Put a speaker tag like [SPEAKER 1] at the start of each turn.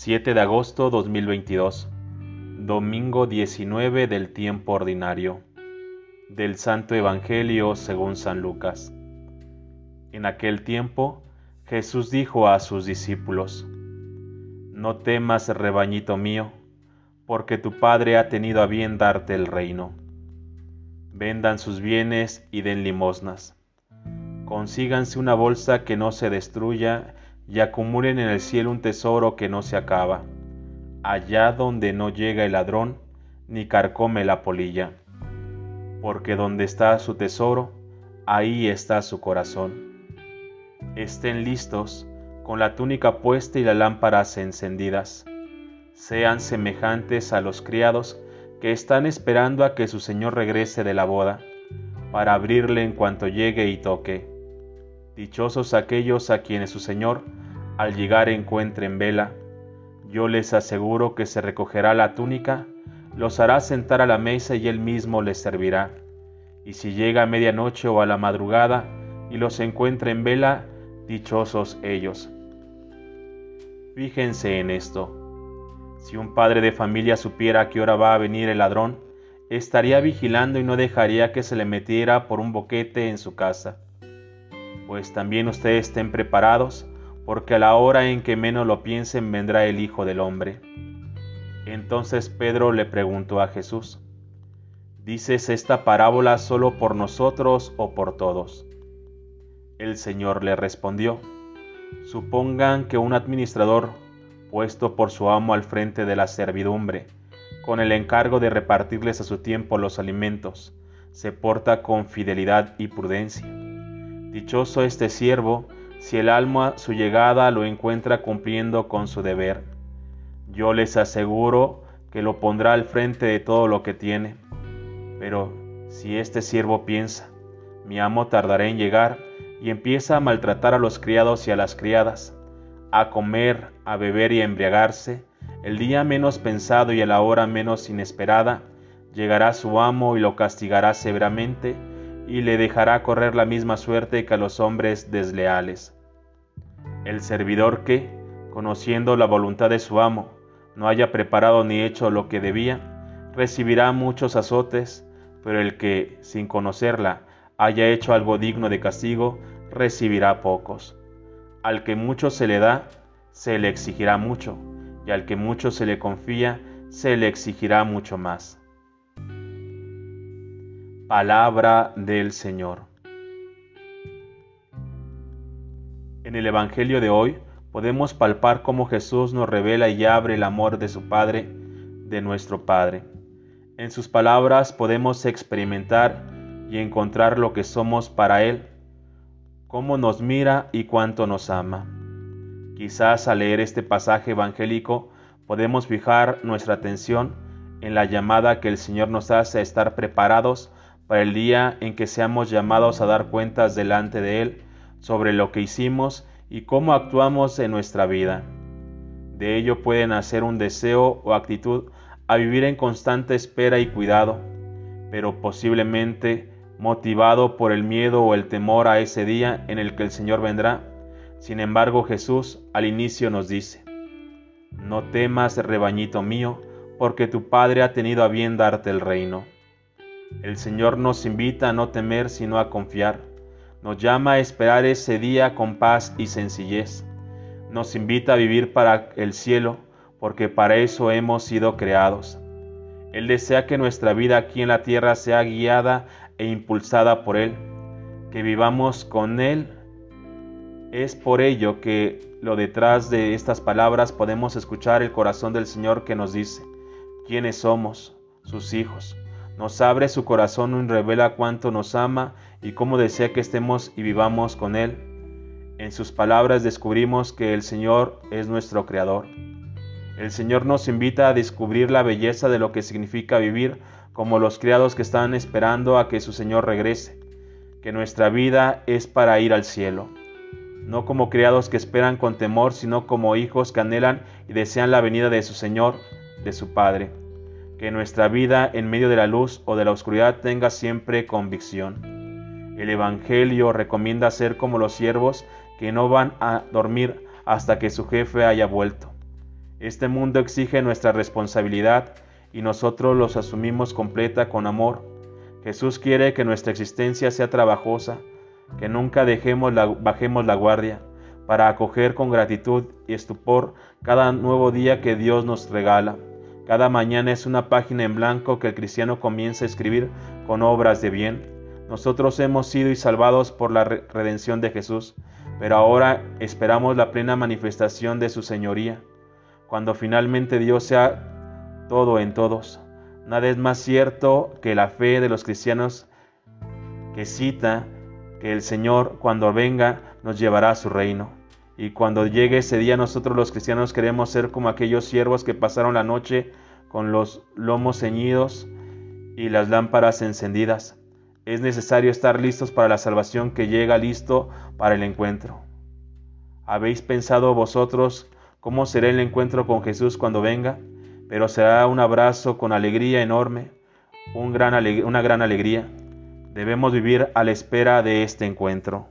[SPEAKER 1] 7 de agosto 2022, domingo 19 del tiempo ordinario, del Santo Evangelio según San Lucas. En aquel tiempo Jesús dijo a sus discípulos, No temas, rebañito mío, porque tu Padre ha tenido a bien darte el reino. Vendan sus bienes y den limosnas. Consíganse una bolsa que no se destruya y acumulen en el cielo un tesoro que no se acaba, allá donde no llega el ladrón ni carcome la polilla. Porque donde está su tesoro, ahí está su corazón. Estén listos, con la túnica puesta y las lámparas encendidas. Sean semejantes a los criados que están esperando a que su Señor regrese de la boda, para abrirle en cuanto llegue y toque. Dichosos aquellos a quienes su Señor, al llegar, encuentre en vela. Yo les aseguro que se recogerá la túnica, los hará sentar a la mesa y él mismo les servirá. Y si llega a medianoche o a la madrugada y los encuentra en vela, dichosos ellos. Fíjense en esto. Si un padre de familia supiera a qué hora va a venir el ladrón, estaría vigilando y no dejaría que se le metiera por un boquete en su casa pues también ustedes estén preparados, porque a la hora en que menos lo piensen vendrá el Hijo del Hombre. Entonces Pedro le preguntó a Jesús, ¿dices esta parábola solo por nosotros o por todos? El Señor le respondió, supongan que un administrador, puesto por su amo al frente de la servidumbre, con el encargo de repartirles a su tiempo los alimentos, se porta con fidelidad y prudencia Dichoso este siervo, si el alma su llegada lo encuentra cumpliendo con su deber. Yo les aseguro que lo pondrá al frente de todo lo que tiene. Pero si este siervo piensa, mi amo tardará en llegar, y empieza a maltratar a los criados y a las criadas, a comer, a beber y a embriagarse, el día menos pensado y a la hora menos inesperada, llegará su amo y lo castigará severamente, y le dejará correr la misma suerte que a los hombres desleales. El servidor que, conociendo la voluntad de su amo, no haya preparado ni hecho lo que debía, recibirá muchos azotes, pero el que, sin conocerla, haya hecho algo digno de castigo, recibirá pocos. Al que mucho se le da, se le exigirá mucho, y al que mucho se le confía, se le exigirá mucho más. Palabra del Señor. En el Evangelio de hoy podemos palpar cómo Jesús nos revela y abre el amor de su Padre, de nuestro Padre. En sus palabras podemos experimentar y encontrar lo que somos para Él, cómo nos mira y cuánto nos ama. Quizás al leer este pasaje evangélico podemos fijar nuestra atención en la llamada que el Señor nos hace a estar preparados para el día en que seamos llamados a dar cuentas delante de Él sobre lo que hicimos y cómo actuamos en nuestra vida. De ello puede nacer un deseo o actitud a vivir en constante espera y cuidado, pero posiblemente motivado por el miedo o el temor a ese día en el que el Señor vendrá. Sin embargo, Jesús al inicio nos dice, No temas, rebañito mío, porque tu Padre ha tenido a bien darte el reino. El Señor nos invita a no temer sino a confiar. Nos llama a esperar ese día con paz y sencillez. Nos invita a vivir para el cielo porque para eso hemos sido creados. Él desea que nuestra vida aquí en la tierra sea guiada e impulsada por Él, que vivamos con Él. Es por ello que lo detrás de estas palabras podemos escuchar el corazón del Señor que nos dice, ¿quiénes somos? Sus hijos nos abre su corazón y revela cuánto nos ama y cómo desea que estemos y vivamos con Él. En sus palabras descubrimos que el Señor es nuestro Creador. El Señor nos invita a descubrir la belleza de lo que significa vivir como los criados que están esperando a que su Señor regrese, que nuestra vida es para ir al cielo, no como criados que esperan con temor, sino como hijos que anhelan y desean la venida de su Señor, de su Padre que nuestra vida en medio de la luz o de la oscuridad tenga siempre convicción. El Evangelio recomienda ser como los siervos que no van a dormir hasta que su jefe haya vuelto. Este mundo exige nuestra responsabilidad y nosotros los asumimos completa con amor. Jesús quiere que nuestra existencia sea trabajosa, que nunca dejemos la, bajemos la guardia para acoger con gratitud y estupor cada nuevo día que Dios nos regala. Cada mañana es una página en blanco que el cristiano comienza a escribir con obras de bien. Nosotros hemos sido y salvados por la redención de Jesús, pero ahora esperamos la plena manifestación de su señoría, cuando finalmente Dios sea todo en todos. Nada es más cierto que la fe de los cristianos que cita que el Señor cuando venga nos llevará a su reino. Y cuando llegue ese día nosotros los cristianos queremos ser como aquellos siervos que pasaron la noche con los lomos ceñidos y las lámparas encendidas. Es necesario estar listos para la salvación que llega listo para el encuentro. ¿Habéis pensado vosotros cómo será el encuentro con Jesús cuando venga? Pero será un abrazo con alegría enorme, una gran alegría. Debemos vivir a la espera de este encuentro.